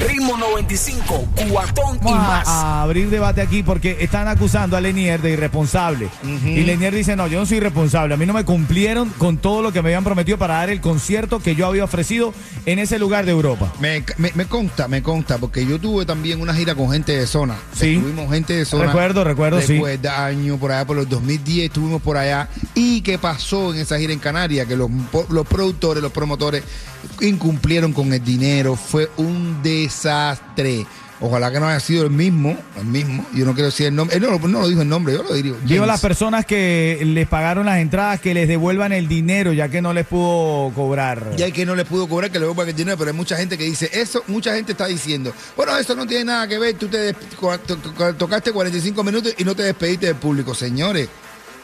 Ritmo 95, cuatón y Vamos a- más. a, abrir debate aquí porque están acusando a Lenier de irresponsable. Y Lenier dice, no, yo no soy irresponsable. A mí no me cumplieron con todo lo que me habían prometido para dar el concierto que yo había ofrecido en ese lugar de Europa. Me, me, me consta, me consta, porque yo tuve también una gira con gente de zona. Sí. Tuvimos gente de zona. Recuerdo, recuerdo, sí. Después de años, por allá por los 2010, estuvimos por allá. ¿Y qué pasó en esa gira en Canarias? Que los, los productores, los promotores incumplieron con el dinero. Fue un desastre. Ojalá que no haya sido el mismo, el mismo. Yo no quiero decir el nombre. Él no, lo- no lo dijo el nombre, yo lo digo. Digo a las personas que les pagaron las entradas que les devuelvan el dinero ya que no les pudo cobrar. Y hay que no le pudo cobrar, que le devuelvan el dinero, pero hay mucha gente que dice eso, mucha gente está diciendo, bueno, eso no tiene nada que ver, tú te tocaste 45 minutos y no te despediste del público. Señores,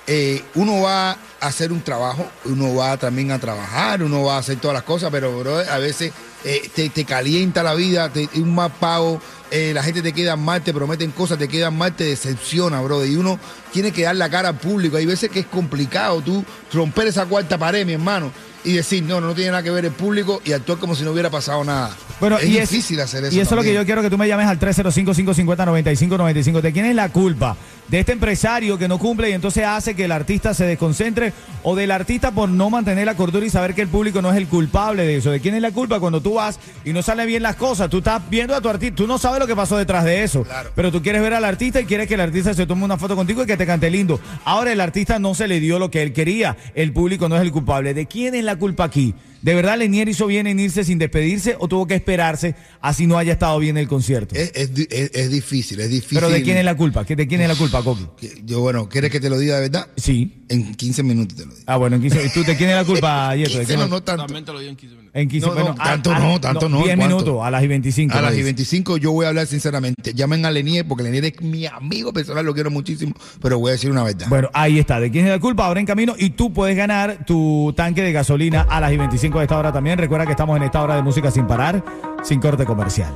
eh, uno va a hacer un trabajo, uno va también a trabajar, uno va a hacer todas las cosas, pero bro, a veces eh, te, te calienta la vida, te, un mal pago, eh, la gente te queda mal, te prometen cosas, te quedan mal, te decepciona, bro. Y uno tiene que dar la cara al público. Hay veces que es complicado tú romper esa cuarta pared, mi hermano, y decir, no, no tiene nada que ver el público y actuar como si no hubiera pasado nada. Bueno, es y difícil hacer eso. Y eso es lo que yo quiero que tú me llames al 305-550-9595. ¿De quién es la culpa? ¿De este empresario que no cumple y entonces hace que el artista se desconcentre? ¿O del artista por no mantener la cordura y saber que el público no es el culpable de eso? ¿De quién es la culpa cuando tú vas y no salen bien las cosas? Tú estás viendo a tu artista, tú no sabes lo que pasó detrás de eso. Pero tú quieres ver al artista y quieres que el artista se tome una foto contigo y que te cante lindo. Ahora el artista no se le dio lo que él quería. El público no es el culpable. ¿De quién es la culpa aquí? ¿De verdad Lenier hizo bien en irse sin despedirse o tuvo que esperarse así no haya estado bien el concierto? Es, es di- es- es difícil, es difícil. Pero ¿de quién es la culpa? ¿Que ¿De quién es la culpa, Coqui? Yo, bueno, ¿quieres que te lo diga de verdad? Sí. En 15 minutos te lo digo. Ah, bueno, en 15 ¿Y tú de quién es la culpa, Yeto? ¿De 15 quién no, no tanto. También te lo digo en 15 minutos. En 15 No, no, bueno, tanto a- no, tanto no, 10 ¿cuánto? minutos, a las y 25. A las y dice. 25 yo voy a hablar sinceramente. Llamen a Lenier porque Lenier es mi amigo personal, lo quiero muchísimo, pero voy a decir una verdad. Bueno, ahí está. ¿De quién es la culpa? Ahora en camino. Y tú puedes ganar tu tanque de gasolina a las y 25 de esta hora también. Recuerda que estamos en esta hora de música sin parar, sin corte comercial.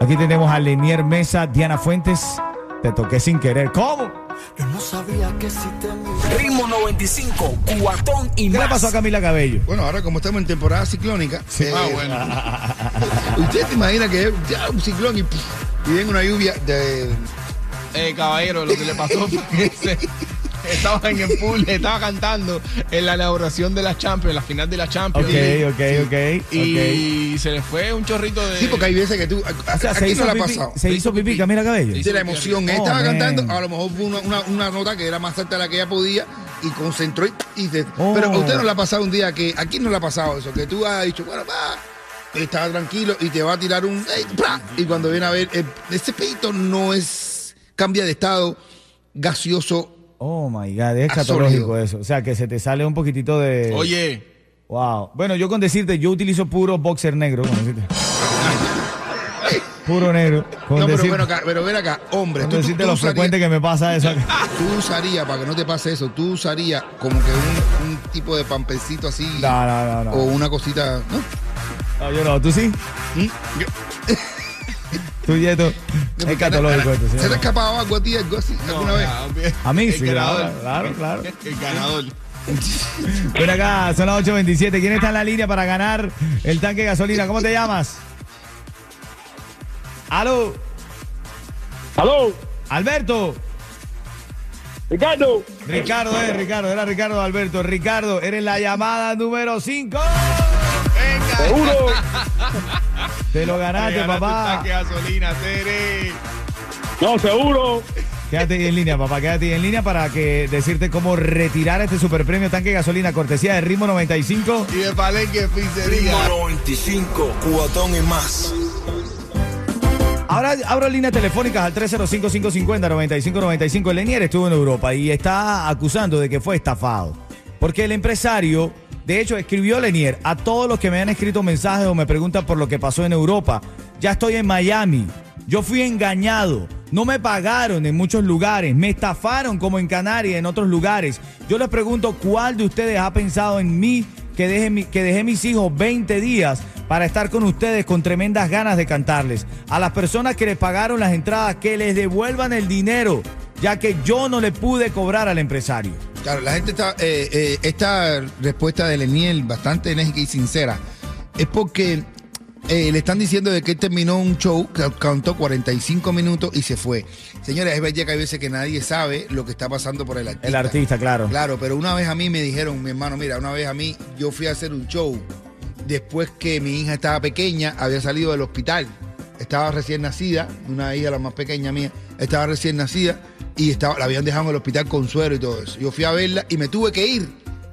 Aquí tenemos a Lenier Mesa, Diana Fuentes. Te toqué sin querer. ¿Cómo? Ritmo 95, cuatón y ¿Qué le pasó a Camila Cabello? Bueno, ahora como estamos en temporada ciclónica, eh, Ah, bueno. usted se imagina que ya un ciclón y, pff, y viene una lluvia de... Eh, caballero, lo que le pasó fue que se- estaba en el pool, estaba cantando en la elaboración de la Champions, la final de la Champions. Ok, Y- ok, ok. ok. Y se le fue un chorrito de. Sí, porque hay veces que tú... a- O sea, se aquí hizo, no le ha pasado. se hizo pipí Camila Cabello. de la emoción. Él Oh, estaba man. cantando, a lo mejor fue una, una- una nota que era más alta de la que ella podía y concentró y, y se- Oh. Pero a usted no le ha pasado un día que, aquí no le ha pasado eso, que tú has dicho, bueno, va, estaba tranquilo y te va a tirar un... y cuando viene a ver, eh, ese peito no es, cambia de estado gaseoso. Oh my God, es sólido. eso. O sea, que se te sale un poquitito de. Oye, Wow. Bueno, yo con decirte, yo utilizo puro boxer negro. con decirte. puro negro. Con no, pero decir- bueno, acá, pero ven acá, hombre, con tú, tú- decirte tú lo usarías- frecuente que me pasa eso. acá. tú usarías, para que no te pase eso, tú usarías como que un, un tipo de pampecito así No, no, no, no. o una cosita, ¿no? No, yo no. ¿Tú sí? ¿Mm? Yo- Tú, Yeto. Es escatológico esto. ¿sí? ¿Se te ha escapado algo a ti, algo así, alguna vez? A mí El sí, ganador. claro, claro, claro. El ganador. Ven acá, son las 8.27. ¿Quién está en la línea para ganar el tanque de gasolina? ¿Cómo te llamas? ¿Aló? ¡Aló! ¿Alberto? ¡Ricardo! Ricardo, eh, Ricardo, era Ricardo Alberto. Ricardo, eres la llamada número 5. ¡Seguro! Te lo ganaste, papá. tanque de gasolina, Tere. ¡No, seguro! Quédate ahí en línea, papá. Quédate ahí en línea para que decirte cómo retirar este super premio tanque de gasolina cortesía de Ritmo 95. Y de Palenque Pizzería. Ritmo 95, cuatón y más. Ahora abro líneas telefónicas al 305-550-9595. Lenier estuvo en Europa y está acusando de que fue estafado. Porque el empresario, de hecho, escribió Lenier a todos los que me han escrito mensajes o me preguntan por lo que pasó en Europa. Ya estoy en Miami. Yo fui engañado. No me pagaron en muchos lugares. Me estafaron como en Canarias, en otros lugares. Yo les pregunto, ¿cuál de ustedes ha pensado en mí que dejé, que dejé mis hijos 20 días para estar con ustedes con tremendas ganas de cantarles. A las personas que les pagaron las entradas, que les devuelvan el dinero, ya que yo no le pude cobrar al empresario. Claro, la gente está. eh, eh, esta respuesta de Leniel, bastante enérgica y sincera, es porque eh, le están diciendo de que él terminó un show, que cantó 45 minutos y se fue. Señores, es verdad que hay veces que nadie sabe lo que está pasando por el artista. El artista, claro. Claro, pero una vez a mí me dijeron, mi hermano, mira, una vez a mí yo fui a hacer un show después que mi hija estaba pequeña, había salido del hospital. Estaba recién nacida, una hija la más pequeña mía, estaba recién nacida y estaba, la habían dejado en el hospital con suero y todo eso. Yo fui a verla y me tuve que ir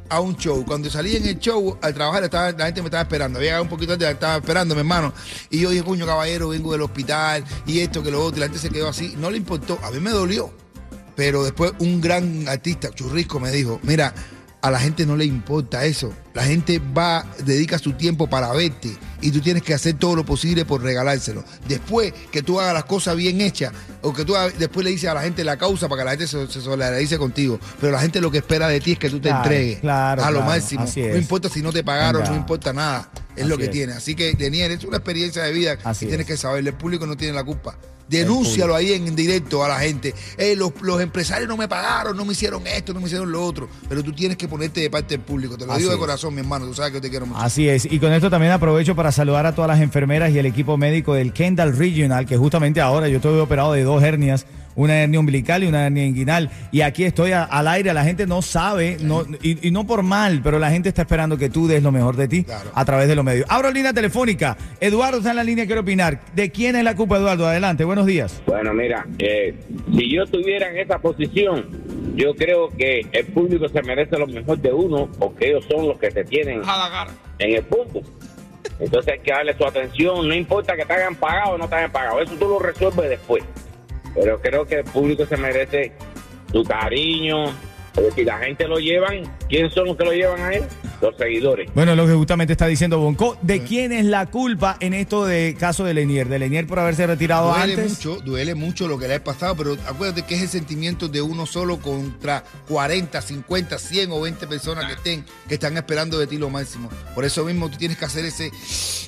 a un show. Cuando salí en el show al trabajar, estaba- la gente me estaba esperando. Había un poquito antes, estaba esperando, mi hermano. Y yo dije, coño, caballero, vengo del hospital y esto, que lo otro. Y la gente se quedó así. No le importó. A mí me dolió. Pero después un gran artista, Churrisco, me dijo, mira, a la gente no le importa eso. La gente va, dedica su tiempo para verte y tú tienes que hacer todo lo posible por regalárselo. Después que tú hagas las cosas bien hechas o que tú después le dices a la gente la causa para que la gente se, se solidarice contigo. Pero la gente lo que espera de ti es que tú te Claro, entregues claro, a lo claro, máximo. No importa si no te pagaron, Venga. no importa nada. Es Así lo que es. tiene. Así que, Denier, es una experiencia de vida Así que tienes es. que saber. El público no tiene la culpa. Denúncialo ahí en directo a la gente. Eh, los, los empresarios no me pagaron, no me hicieron esto, no me hicieron lo otro. Pero tú tienes que ponerte de parte del público. Te lo Así digo de es. corazón, mi hermano. Tú sabes que yo te quiero mucho. Así es, y con esto también aprovecho para saludar a todas las enfermeras y el equipo médico del Kendall Regional, que justamente ahora yo estoy operado de dos hernias, una hernia umbilical y una hernia inguinal, y aquí estoy a- al aire, la gente no sabe, no, y, y no por mal, pero la gente está esperando que tú des lo mejor de ti Claro. a través de los medios. Abro línea telefónica, Eduardo está en la línea, quiero opinar. ¿De quién es la culpa, Eduardo? Adelante, buenos días. Bueno, mira, eh, si yo estuviera en esa posición, yo creo que el público se merece lo mejor de uno, porque ellos son los que te tienen A la cara. en el punto. Entonces hay que darle su atención, no importa que te hayan pagado o no te hayan pagado, eso tú lo resuelves después. Pero creo que el público se merece su cariño. Es decir, la gente lo llevan, ¿quién son los que lo llevan a él? Los seguidores. Bueno, lo que justamente está diciendo Bonco, ¿de quién es la culpa en esto de caso de Lenier? ¿De Lenier por haberse retirado Duele antes? mucho, duele mucho lo que le ha pasado, pero acuérdate que es el sentimiento de uno solo contra 40, 50, 100 o 20 personas que estén, que están esperando de ti lo máximo. Por eso mismo tú tienes que hacer ese,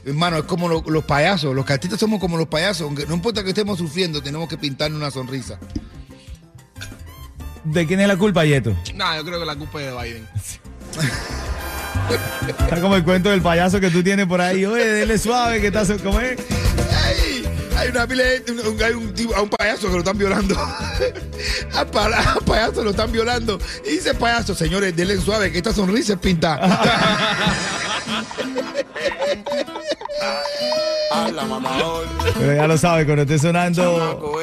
hermano, es como lo- los payasos, los artistas somos como los payasos, aunque no importa que estemos sufriendo, tenemos que pintarle una sonrisa. ¿De quién es la culpa, Yeto? No, yo creo que la culpa es de Biden. Está como el cuento del payaso que tú tienes por ahí. Oye, dele suave, que estás como es. Ay, hay una pila de un- un- hay un, tipo- a un payaso que lo están violando. Al payaso lo están violando. Y dice payaso, señores, denle suave, que esta sonrisa es pintada. Pero ya lo sabe, cuando esté sonando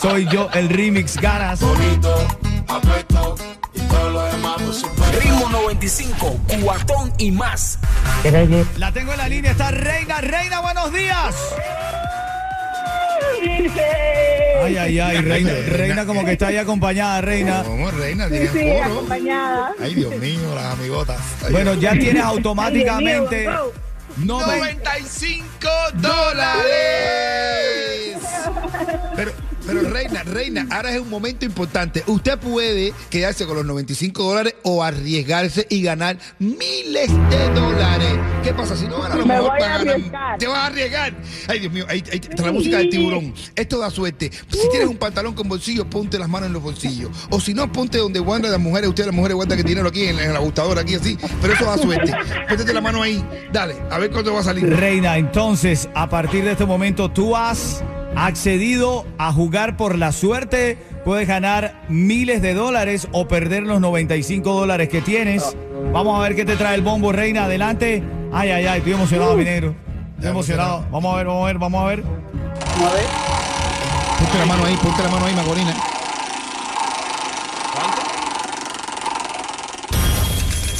Soy yo el remix ganas. Ritmo 95, cuatón y más. La tengo en la línea, está Reina. Reina, buenos días. Ay, ay, ay, Reina. Reina como que está ahí acompañada, Reina. Vamos, reina, tienes Sí, foro. acompañada. Ay, Dios mío, las amigotas. Ay, Bueno, ya tienes automáticamente Ay, Dios mío, no me- 95 dólares. Pero, pero reina, reina, ahora es un momento importante. Usted puede quedarse con los 95 dólares o arriesgarse y ganar miles de dólares. ¿Qué pasa? Si no gana lo Me mejor voy a ganar. arriesgar. Te vas a arriesgar. Ay, Dios mío, ahí, ahí está la música del tiburón. Esto da suerte. Si tienes un pantalón con bolsillos, ponte las manos en los bolsillos. O si no, ponte donde guardan las mujeres. Ustedes las mujeres guardan que dinero aquí en, la- en el ajustador, aquí así. Pero eso da suerte. Póntete la mano ahí. Dale, a ver cuánto va a salir. Reina, entonces, a partir de este momento, tú has accedido a jugar por la suerte. Puedes ganar miles de dólares o perder los 95 dólares que tienes. Vamos a ver qué te trae el bombo, Reina. Adelante. Ay, ay, ay, estoy emocionado, mi negro. Estoy emocionado. Vamos a ver, vamos a ver, vamos a ver. Ponte la mano ahí, ponte la mano ahí, Magorina. ¿Cuánto?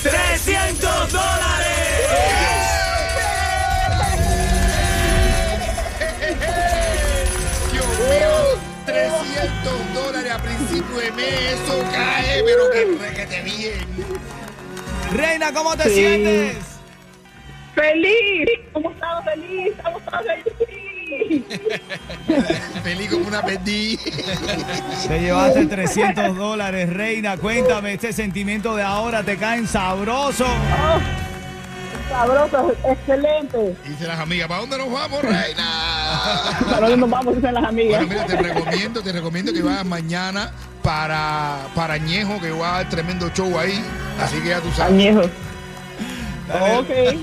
300 mes, eso cae, pero que, que te bien. Reina, ¿cómo te Sí. sientes? Feliz. ¿Cómo estamos feliz? Estamos todos felices. Feliz como una perdí. Te llevaste 300 dólares, Reina. Cuéntame, este sentimiento de ahora te caen sabroso. Oh, Sabroso, excelente. Dice las amigas, ¿para dónde nos vamos, reina? ¿Para dónde nos vamos? Dicen las amigas. Bueno, mira, te recomiendo, te recomiendo que vayas mañana para, para Añejo, que va a dar tremendo show ahí. Así que ya tú sabes. Añejo. Dale, Ok.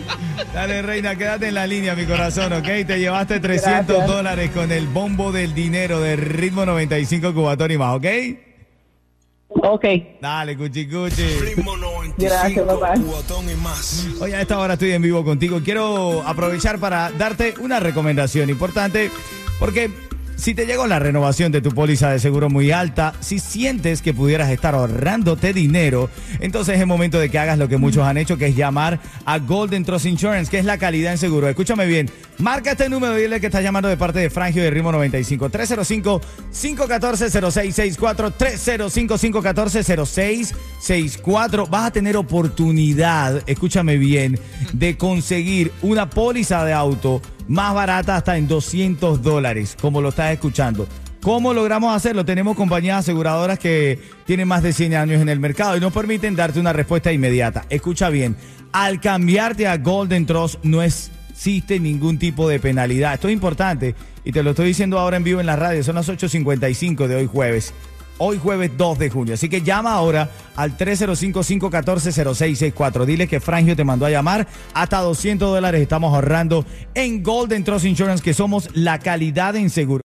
Dale, reina, quédate en la línea, mi corazón, ¿ok? Te llevaste 300 Gracias. dólares con el bombo del dinero de ritmo 95 cubatón y más, ¿ok? Ok. Dale, cuchi cuchi. Ritmo 95, Gracias, papá. cubatón y más. Oye, a esta hora estoy en vivo contigo. Quiero aprovechar para darte una recomendación importante, porque si te llegó la renovación de tu póliza de seguro muy alta, si sientes que pudieras estar ahorrándote dinero, entonces es momento de que hagas lo que muchos han hecho, que es llamar a Golden Trust Insurance, que es la calidad en seguro. Escúchame bien, marca este número y dile que estás llamando de parte de Frangio de Ritmo 95. 305-514-0664, 305-514-0664. Vas a tener oportunidad, escúchame bien, de conseguir una póliza de auto más barata hasta en 200 dólares, como lo estás escuchando. ¿Cómo logramos hacerlo? Tenemos compañías aseguradoras que tienen más de 100 años en el mercado y nos permiten darte una respuesta inmediata. Escucha bien, al cambiarte a Golden Trust no existe ningún tipo de penalidad. Esto es importante y te lo estoy diciendo ahora en vivo en la radio. Son las 8.55 de hoy jueves. Hoy jueves 2 de junio. Así que llama ahora al 305-514-0664. Dile que Frangio te mandó a llamar. Hasta 200 dólares estamos ahorrando en Golden Trust Insurance, que somos la calidad en seguro.